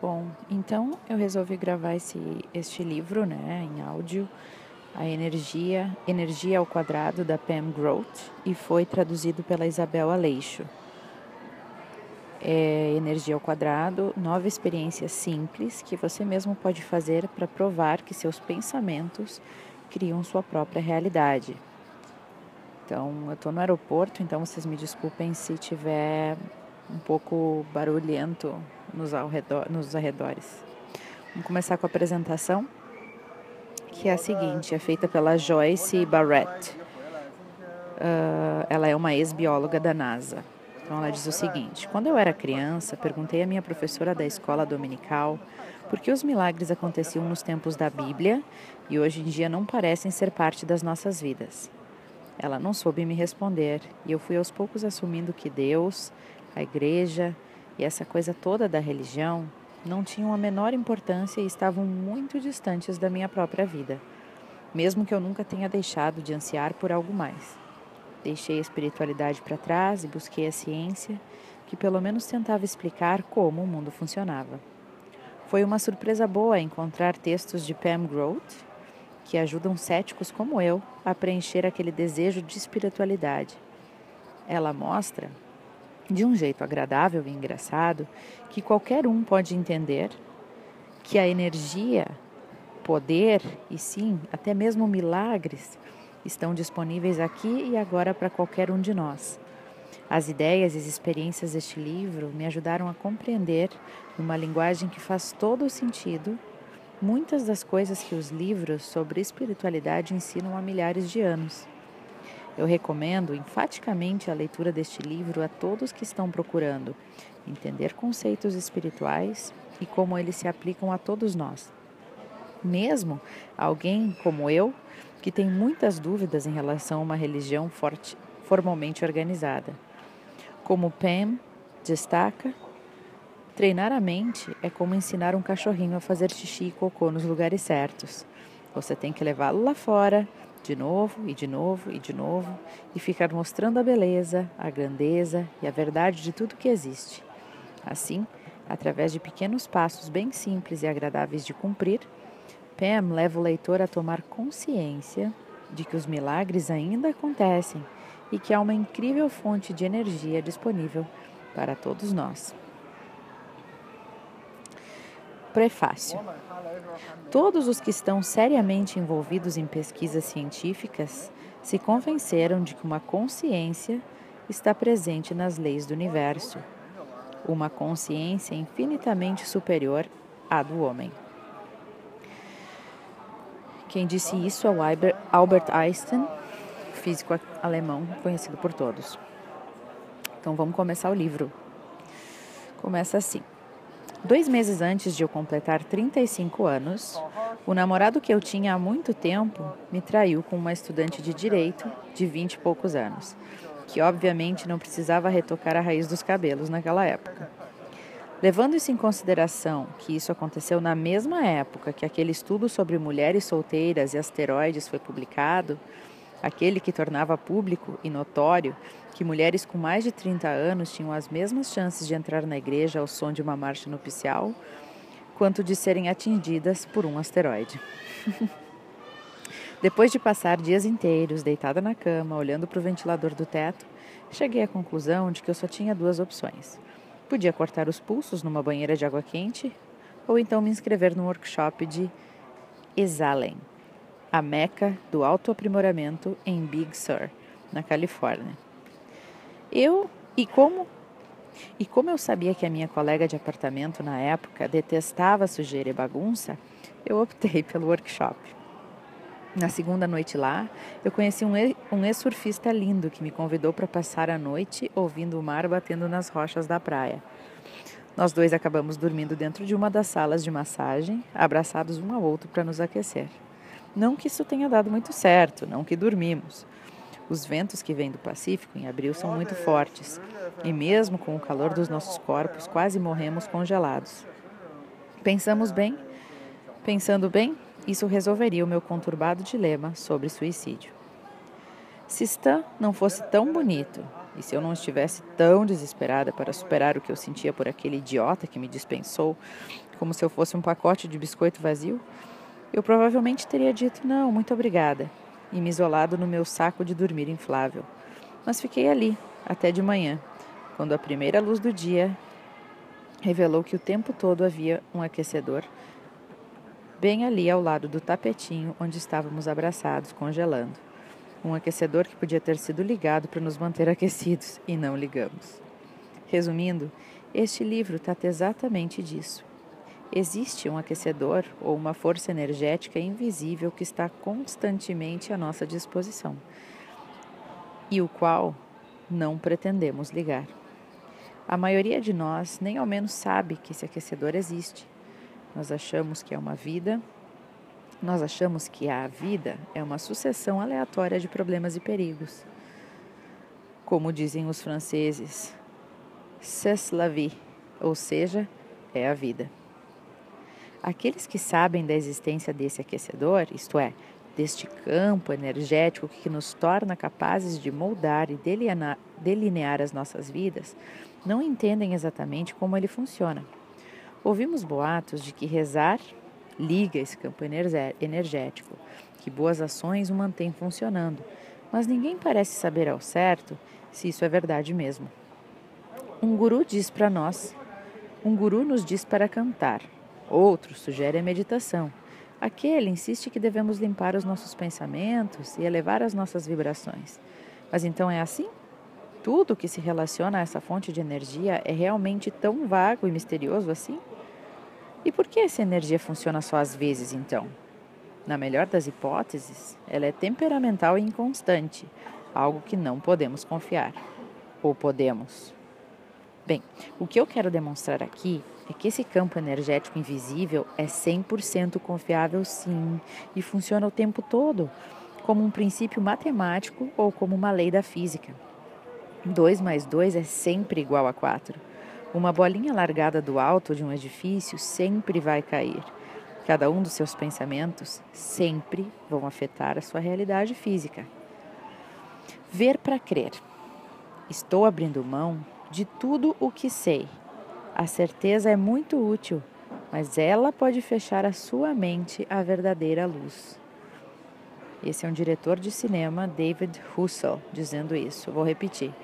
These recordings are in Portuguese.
Bom, então eu resolvi gravar esse, este livro, né, em áudio, A Energia, Energia ao Quadrado, da Pam Grote, e foi traduzido pela Isabel Aleixo. É Energia ao Quadrado, nove experiências simples que você mesmo pode fazer para provar que seus pensamentos criam sua própria realidade. Então, eu estou no aeroporto, então vocês me desculpem se tiver um pouco barulhento nos, arredor, nos arredores. Vamos começar com a apresentação, que é a seguinte: é feita pela Joyce Barrett. Uh, ela é uma ex-bióloga da NASA. Então, ela diz o seguinte: Quando eu era criança, perguntei à minha professora da escola dominical por que os milagres aconteciam nos tempos da Bíblia e hoje em dia não parecem ser parte das nossas vidas. Ela não soube me responder e eu fui aos poucos assumindo que Deus, a igreja e essa coisa toda da religião não tinham a menor importância e estavam muito distantes da minha própria vida, mesmo que eu nunca tenha deixado de ansiar por algo mais. Deixei a espiritualidade para trás e busquei a ciência, que pelo menos tentava explicar como o mundo funcionava. Foi uma surpresa boa encontrar textos de Pam Grote que ajudam céticos como eu a preencher aquele desejo de espiritualidade. Ela mostra de um jeito agradável e engraçado que qualquer um pode entender que a energia, poder e sim, até mesmo milagres estão disponíveis aqui e agora para qualquer um de nós. As ideias e as experiências deste livro me ajudaram a compreender, numa linguagem que faz todo o sentido, muitas das coisas que os livros sobre espiritualidade ensinam há milhares de anos. Eu recomendo enfaticamente a leitura deste livro a todos que estão procurando entender conceitos espirituais e como eles se aplicam a todos nós. Mesmo alguém como eu, que tem muitas dúvidas em relação a uma religião forte, formalmente organizada. Como Pam destaca, treinar a mente é como ensinar um cachorrinho a fazer xixi e cocô nos lugares certos. Você tem que levá-lo lá fora, de novo e de novo e de novo e ficar mostrando a beleza, a grandeza e a verdade de tudo que existe. Assim, através de pequenos passos bem simples e agradáveis de cumprir, Pam leva o leitor a tomar consciência de que os milagres ainda acontecem e que há uma incrível fonte de energia disponível para todos nós. Prefácio. Todos os que estão seriamente envolvidos em pesquisas científicas se convenceram de que uma consciência está presente nas leis do universo, uma consciência infinitamente superior à do homem. Quem disse isso é o Albert Einstein, físico alemão conhecido por todos. Então vamos começar o livro. Começa assim. Dois meses antes de eu completar 35 anos, o namorado que eu tinha há muito tempo me traiu com uma estudante de direito de 20 e poucos anos, que obviamente não precisava retocar a raiz dos cabelos naquela época. Levando isso em consideração que isso aconteceu na mesma época que aquele estudo sobre mulheres solteiras e asteroides foi publicado, aquele que tornava público e notório que mulheres com mais de 30 anos tinham as mesmas chances de entrar na igreja ao som de uma marcha nupcial quanto de serem atingidas por um asteroide. Depois de passar dias inteiros deitada na cama, olhando para o ventilador do teto, cheguei à conclusão de que eu só tinha duas opções. Podia cortar os pulsos numa banheira de água quente ou então me inscrever no workshop de Exalen, a meca do autoaprimoramento em Big Sur, na Califórnia. Eu e como e como eu sabia que a minha colega de apartamento na época detestava sujeira e bagunça, eu optei pelo workshop. Na segunda noite lá, eu conheci um ex-surfista lindo que me convidou para passar a noite ouvindo o mar batendo nas rochas da praia. Nós dois acabamos dormindo dentro de uma das salas de massagem, abraçados um ao outro para nos aquecer. Não que isso tenha dado muito certo, não que dormimos. Os ventos que vêm do Pacífico em abril são muito fortes, e mesmo com o calor dos nossos corpos, quase morremos congelados. Pensamos bem, pensando bem, isso resolveria o meu conturbado dilema sobre suicídio. Se Stan não fosse tão bonito, E se eu não estivesse tão desesperada para superar o que eu sentia por aquele idiota que me dispensou, como se eu fosse um pacote de biscoito vazio, eu provavelmente teria dito não, muito obrigada, e me isolado no meu saco de dormir inflável. Mas fiquei ali, até de manhã, quando a primeira luz do dia revelou que o tempo todo havia um aquecedor bem ali ao lado do tapetinho onde estávamos abraçados, congelando. Um aquecedor que podia ter sido ligado para nos manter aquecidos e não ligamos. Resumindo, este livro trata exatamente disso. Existe um aquecedor ou uma força energética invisível que está constantemente à nossa disposição e o qual não pretendemos ligar. A maioria de nós nem ao menos sabe que esse aquecedor existe. Nós achamos que é uma vida, nós achamos que a vida é uma sucessão aleatória de problemas e perigos. Como dizem os franceses, c'est la vie, ou seja, é a vida. Aqueles que sabem da existência desse aquecedor, isto é, deste campo energético que nos torna capazes de moldar e delinear as nossas vidas, não entendem exatamente como ele funciona. Ouvimos boatos de que rezar liga esse campo energético, que boas ações o mantêm funcionando, mas ninguém parece saber ao certo se isso é verdade mesmo. Um guru diz para nós, um guru nos diz para cantar, outro sugere a meditação. Aquele insiste que devemos limpar os nossos pensamentos e elevar as nossas vibrações. Mas então é assim? Tudo que se relaciona a essa fonte de energia é realmente tão vago e misterioso assim? E por que essa energia funciona só às vezes então? Na melhor das hipóteses, ela é temperamental e inconstante, algo que não podemos confiar. Ou podemos? Bem, o que eu quero demonstrar aqui é que esse campo energético invisível é 100% confiável sim e funciona o tempo todo, como um princípio matemático ou como uma lei da física. 2 mais 2 é sempre igual a 4. Uma bolinha largada do alto de um edifício sempre vai cair. Cada um dos seus pensamentos sempre vão afetar a sua realidade física. Ver para crer. Estou abrindo mão de tudo o que sei a certeza é muito útil, mas ela pode fechar a sua mente à verdadeira luz. Esse é um diretor de cinema, David Russell, dizendo isso. Vou repetir.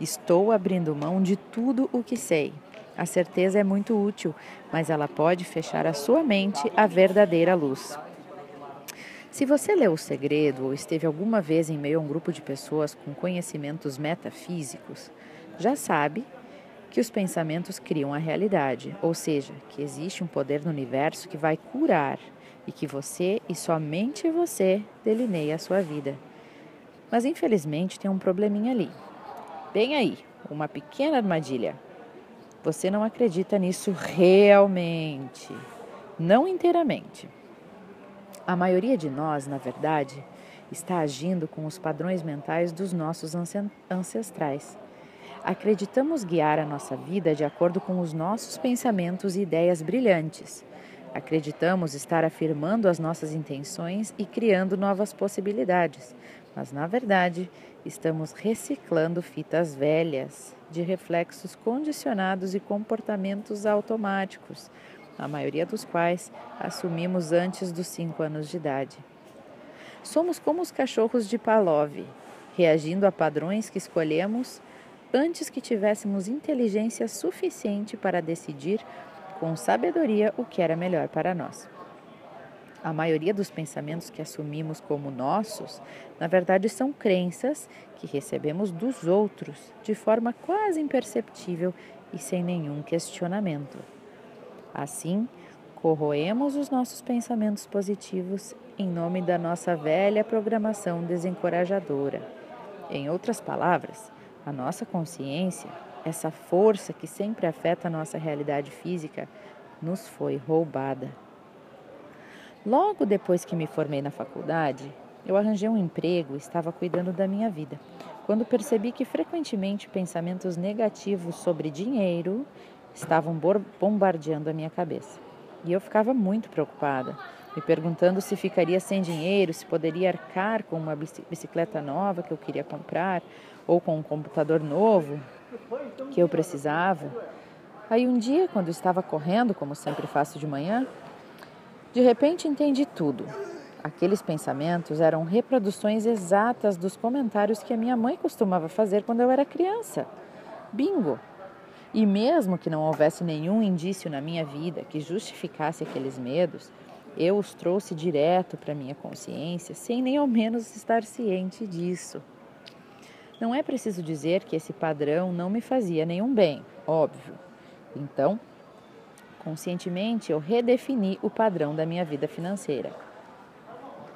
Estou abrindo mão de tudo o que sei. A certeza é muito útil, mas ela pode fechar a sua mente à verdadeira luz. Se você leu O Segredo ou esteve alguma vez em meio a um grupo de pessoas com conhecimentos metafísicos, já sabe que os pensamentos criam a realidade, ou seja, que existe um poder no universo que vai curar e que você e somente você delineia a sua vida. Mas infelizmente tem um probleminha ali. Bem aí, uma pequena armadilha. Você não acredita nisso realmente, não inteiramente. A maioria de nós, na verdade, está agindo com os padrões mentais dos nossos ancestrais. Acreditamos guiar a nossa vida de acordo com os nossos pensamentos e ideias brilhantes. Acreditamos estar afirmando as nossas intenções e criando novas possibilidades, mas na verdade estamos reciclando fitas velhas de reflexos condicionados e comportamentos automáticos, a maioria dos quais assumimos antes dos 5 anos de idade. Somos como os cachorros de Pavlov, reagindo a padrões que escolhemos antes que tivéssemos inteligência suficiente para decidir com sabedoria o que era melhor para nós. A maioria dos pensamentos que assumimos como nossos, na verdade, são crenças que recebemos dos outros de forma quase imperceptível e sem nenhum questionamento. Assim, corroemos os nossos pensamentos positivos em nome da nossa velha programação desencorajadora. Em outras palavras, a nossa consciência, essa força que sempre afeta a nossa realidade física, nos foi roubada. Logo depois que me formei na faculdade, eu arranjei um emprego e estava cuidando da minha vida, quando percebi que frequentemente pensamentos negativos sobre dinheiro estavam bombardeando a minha cabeça. E eu ficava muito preocupada, me perguntando se ficaria sem dinheiro, se poderia arcar com uma bicicleta nova que eu queria comprar, ou com um computador novo que eu precisava. Aí um dia, quando estava correndo, como sempre faço de manhã, de repente entendi tudo. Aqueles pensamentos eram reproduções exatas dos comentários que a minha mãe costumava fazer quando eu era criança. Bingo! E mesmo que não houvesse nenhum indício na minha vida que justificasse aqueles medos, eu os trouxe direto para minha consciência, sem nem ao menos estar ciente disso. Não é preciso dizer que esse padrão não me fazia nenhum bem, óbvio. Então, conscientemente, eu redefini o padrão da minha vida financeira.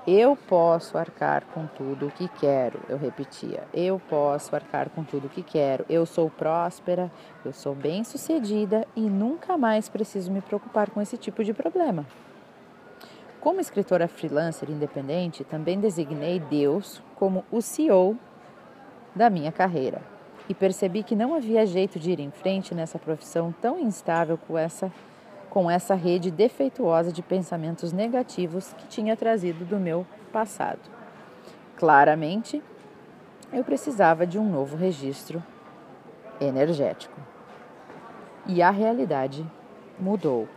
Eu posso arcar com tudo o que quero, eu repetia. Eu posso arcar com tudo o que quero. Eu sou próspera, eu sou bem-sucedida e nunca mais preciso me preocupar com esse tipo de problema. Como escritora freelancer independente, também designei Deus como o CEO da minha carreira e percebi que não havia jeito de ir em frente nessa profissão tão instável com essa com essa rede defeituosa de pensamentos negativos que tinha trazido do meu passado. Claramente, eu precisava de um novo registro energético. E a realidade mudou.